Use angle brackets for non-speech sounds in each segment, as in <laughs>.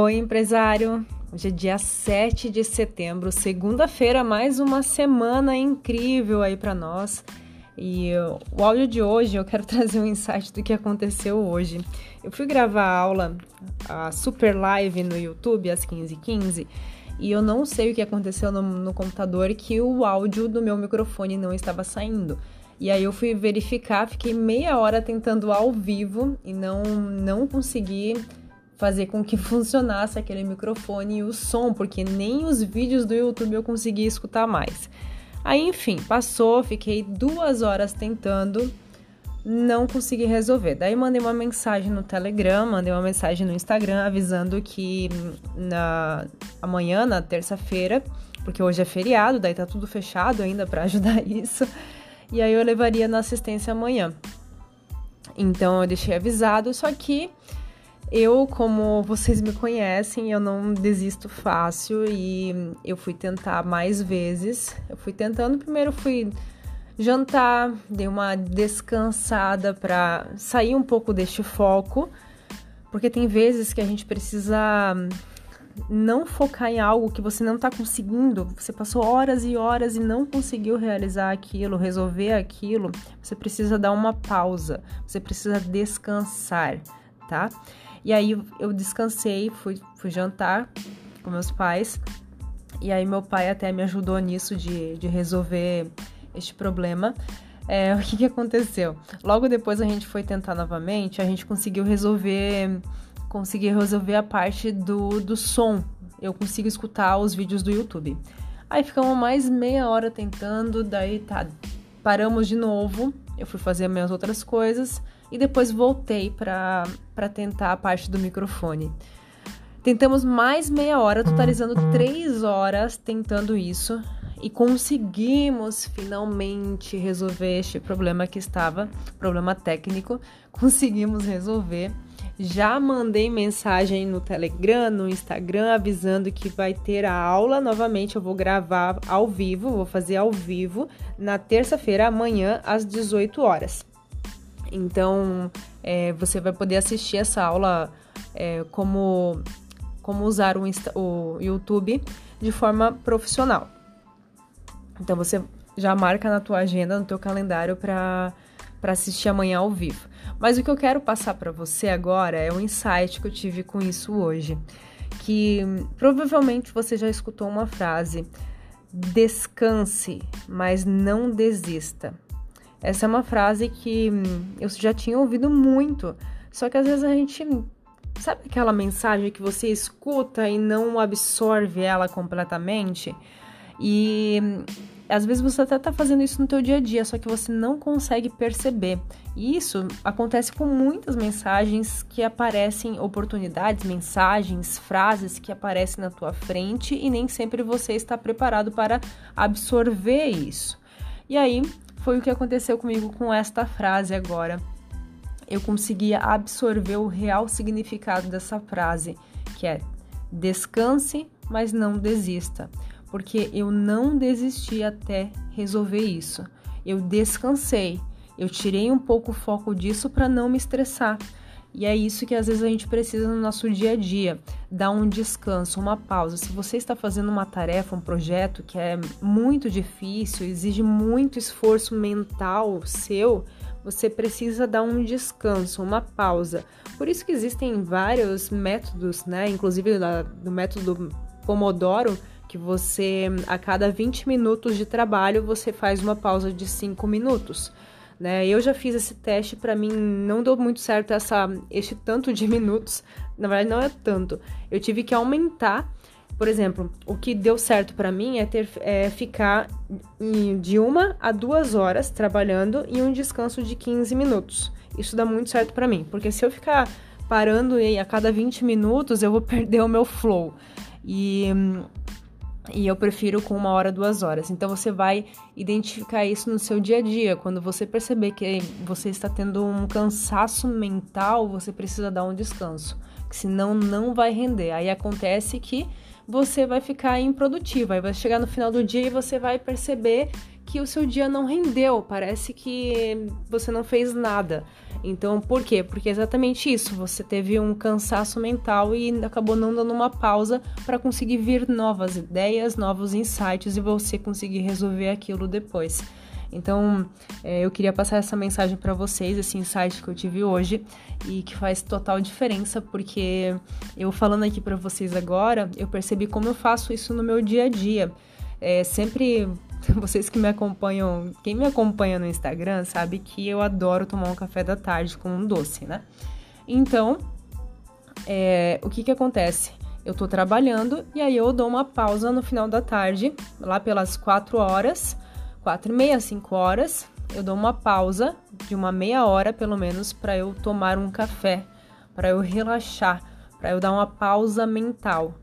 Oi, empresário! Hoje é dia 7 de setembro, segunda-feira, mais uma semana incrível aí para nós. E o áudio de hoje eu quero <laughs> trazer um insight do que aconteceu hoje. Eu fui gravar a aula, a super live no YouTube às 15h15 15, e eu não sei o que aconteceu no, no computador que o áudio do meu microfone não estava saindo. E aí eu fui verificar, fiquei meia hora tentando ao vivo e não, não consegui fazer com que funcionasse aquele microfone e o som, porque nem os vídeos do YouTube eu conseguia escutar mais. Aí, enfim, passou, fiquei duas horas tentando, não consegui resolver. Daí mandei uma mensagem no Telegram, mandei uma mensagem no Instagram avisando que na amanhã, na terça-feira, porque hoje é feriado, daí tá tudo fechado ainda para ajudar <laughs> isso. E aí eu levaria na assistência amanhã. Então eu deixei avisado, só que eu, como vocês me conhecem, eu não desisto fácil e eu fui tentar mais vezes. Eu fui tentando, primeiro fui jantar, dei uma descansada para sair um pouco deste foco, porque tem vezes que a gente precisa não focar em algo que você não está conseguindo. Você passou horas e horas e não conseguiu realizar aquilo, resolver aquilo. Você precisa dar uma pausa, você precisa descansar, tá? E aí eu descansei, fui, fui jantar com meus pais. E aí meu pai até me ajudou nisso de, de resolver este problema. É, <laughs> o que, que aconteceu? Logo depois a gente foi tentar novamente, a gente conseguiu resolver conseguir resolver a parte do, do som. Eu consigo escutar os vídeos do YouTube. Aí ficamos mais meia hora tentando, daí tá, paramos de novo. Eu fui fazer minhas outras coisas e depois voltei para tentar a parte do microfone. Tentamos mais meia hora, totalizando três horas tentando isso e conseguimos finalmente resolver este problema que estava, problema técnico, <laughs> conseguimos resolver. Já mandei mensagem no Telegram, no Instagram, avisando que vai ter a aula novamente. Eu vou gravar ao vivo, vou fazer ao vivo na terça-feira, amanhã, às 18 horas. Então, é, você vai poder assistir essa aula é, como, como usar o, Insta, o YouTube de forma profissional. Então, você já marca na tua agenda, no teu calendário para assistir amanhã ao vivo. Mas o que eu quero passar para você agora é um insight que eu tive com isso hoje, que provavelmente você já escutou uma frase: descanse, mas não desista. Essa é uma frase que hum, eu já tinha ouvido muito, só que às vezes a gente sabe aquela mensagem que você escuta e não absorve ela completamente? E hum, às vezes você até tá fazendo isso no teu dia a dia, só que você não consegue perceber. E isso acontece com muitas mensagens que aparecem, oportunidades, mensagens, frases que aparecem na tua frente e nem sempre você está preparado para absorver isso. E aí, foi o que aconteceu comigo com esta frase agora. Eu conseguia absorver o real significado dessa frase, que é descanse, mas não desista, porque eu não desisti até resolver isso. Eu descansei, eu tirei um pouco o foco disso para não me estressar. E é isso que às vezes a gente precisa no nosso dia a dia, dar um descanso, uma pausa. Se você está fazendo uma tarefa, um projeto que é muito difícil, exige muito esforço mental seu, você precisa dar um descanso, uma pausa. Por isso que existem vários métodos, né? Inclusive do método Pomodoro, que você a cada 20 minutos de trabalho você faz uma pausa de 5 minutos né? Eu já fiz esse teste, para mim não deu muito certo essa este tanto de <laughs> minutos. Na verdade não é tanto. Eu tive que aumentar. Por exemplo, o que deu certo para mim é ter é, ficar de uma a duas horas trabalhando e um descanso de 15 minutos. Isso dá muito certo para mim, porque se eu ficar parando a cada 20 minutos, eu vou <laughs> perder o meu flow. E e eu prefiro com uma hora, duas horas. Então você vai identificar isso no seu dia a dia. Quando você perceber que você está tendo um cansaço mental, você precisa dar um descanso, senão não vai render. Aí acontece que você vai ficar improdutivo. Aí vai chegar no final do dia e você vai perceber que o seu dia não rendeu, parece que você não fez nada. Então, por quê? Porque é exatamente isso. Você teve um cansaço mental e acabou não dando uma pausa para conseguir vir novas ideias, novos insights e você conseguir resolver aquilo depois. Então, é, eu queria passar essa mensagem para vocês, esse insight que eu tive hoje e que faz total diferença, porque eu falando aqui para vocês agora, eu percebi como eu faço isso no meu dia a dia. É, sempre <laughs> vocês que me acompanham, quem me acompanha no Instagram sabe que eu adoro tomar um café da tarde com um doce, né? Então, é, o que que acontece? Eu tô trabalhando e aí eu dou uma pausa no final da tarde, lá pelas 4 horas, 4 e meia, 5 horas, eu dou uma pausa de uma meia hora pelo menos para eu tomar um café, para eu relaxar, para eu dar uma pausa mental.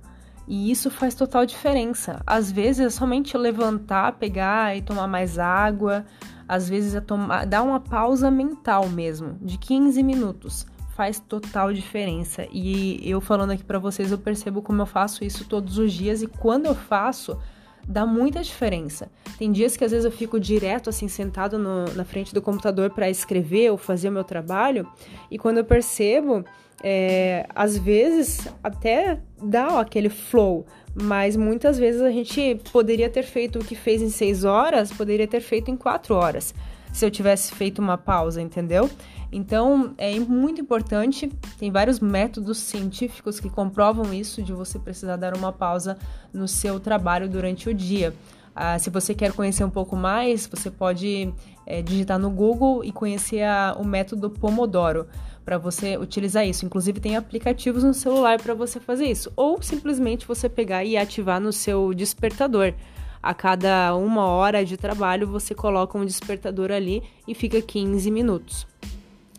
E isso faz total diferença. Às vezes é somente levantar, pegar e tomar mais água. Às vezes é tomar, dar uma pausa mental mesmo, de 15 minutos. Faz total diferença. E eu falando aqui para vocês, eu percebo como eu faço isso todos os dias e quando eu faço, dá muita diferença. Tem dias que às vezes eu fico direto assim sentado no, na frente do computador para escrever ou fazer o meu trabalho e quando eu percebo é, às vezes até dá ó, aquele flow, mas muitas vezes a gente poderia ter feito o que fez em seis horas, poderia ter feito em quatro horas, se eu tivesse feito uma pausa, entendeu? Então é muito importante, tem vários métodos científicos que comprovam isso, de você precisar dar uma pausa no seu trabalho durante o dia. Ah, se você quer conhecer um pouco mais, você pode é, digitar no Google e conhecer a, o método Pomodoro para você utilizar isso. Inclusive tem aplicativos no celular para você fazer isso, ou simplesmente você pegar e ativar no seu despertador. A cada uma hora de trabalho você coloca um despertador ali e fica 15 minutos.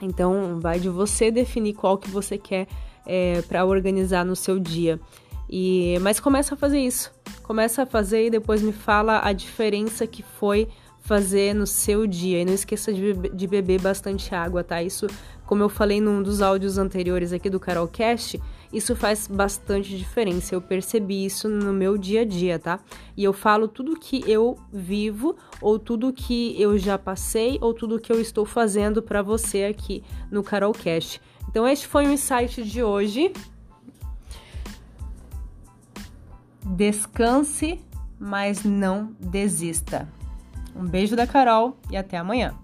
Então vai de você definir qual que você quer é, para organizar no seu dia. E mas começa a fazer isso. Começa a fazer e depois me fala a diferença que foi fazer no seu dia. E não esqueça de, de beber bastante água, tá? Isso, como eu falei num dos áudios anteriores aqui do Carolcast, isso faz bastante diferença. Eu percebi isso no meu dia a dia, tá? E eu falo tudo que eu vivo, ou tudo que eu já passei, ou tudo que eu estou fazendo para você aqui no Carolcast. Então, este foi o insight de hoje. Descanse, mas não desista. Um beijo da Carol e até amanhã.